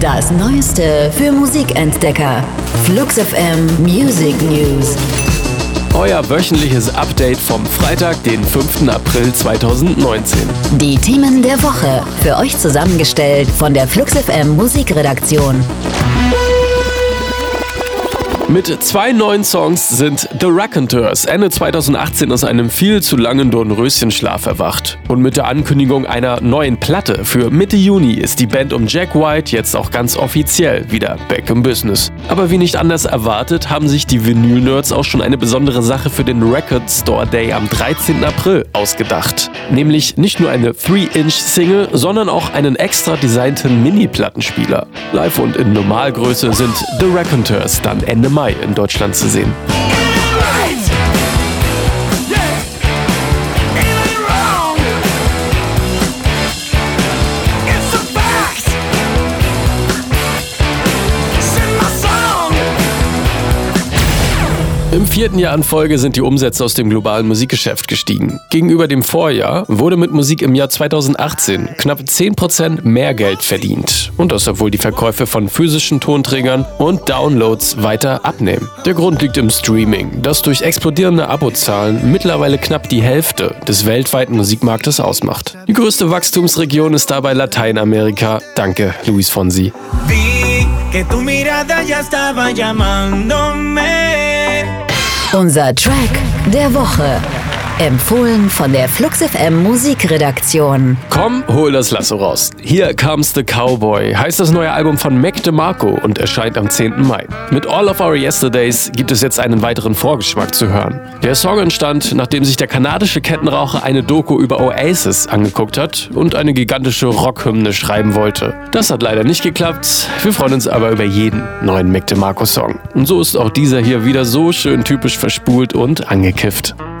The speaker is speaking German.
Das Neueste für Musikentdecker. Flux FM Music News. Euer wöchentliches Update vom Freitag, den 5. April 2019. Die Themen der Woche. Für euch zusammengestellt von der Flux FM Musikredaktion. Mit zwei neuen Songs sind The Raconteurs Ende 2018 aus einem viel zu langen Dornröschenschlaf erwacht. Und mit der Ankündigung einer neuen Platte für Mitte Juni ist die Band um Jack White jetzt auch ganz offiziell wieder back im Business. Aber wie nicht anders erwartet, haben sich die Vinyl-Nerds auch schon eine besondere Sache für den Record Store Day am 13. April ausgedacht. Nämlich nicht nur eine 3-Inch-Single, sondern auch einen extra designten Mini-Plattenspieler. Live und in Normalgröße sind The Raconteurs dann Ende Mai Mai in Deutschland zu sehen. Im vierten Jahr in Folge sind die Umsätze aus dem globalen Musikgeschäft gestiegen. Gegenüber dem Vorjahr wurde mit Musik im Jahr 2018 knapp 10% mehr Geld verdient. Und das obwohl die Verkäufe von physischen Tonträgern und Downloads weiter abnehmen. Der Grund liegt im Streaming, das durch explodierende Abozahlen mittlerweile knapp die Hälfte des weltweiten Musikmarktes ausmacht. Die größte Wachstumsregion ist dabei Lateinamerika. Danke, Luis Fonsi. Que tu mirada ya estaba llamándome. Unser Track der Woche. Empfohlen von der Flux FM Musikredaktion. Komm, hol das Lasso raus. Hier comes the Cowboy heißt das neue Album von Mac DeMarco und erscheint am 10. Mai. Mit All of Our Yesterdays gibt es jetzt einen weiteren Vorgeschmack zu hören. Der Song entstand, nachdem sich der kanadische Kettenraucher eine Doku über Oasis angeguckt hat und eine gigantische Rockhymne schreiben wollte. Das hat leider nicht geklappt. Wir freuen uns aber über jeden neuen Mac DeMarco Song. Und so ist auch dieser hier wieder so schön typisch verspult und angekifft.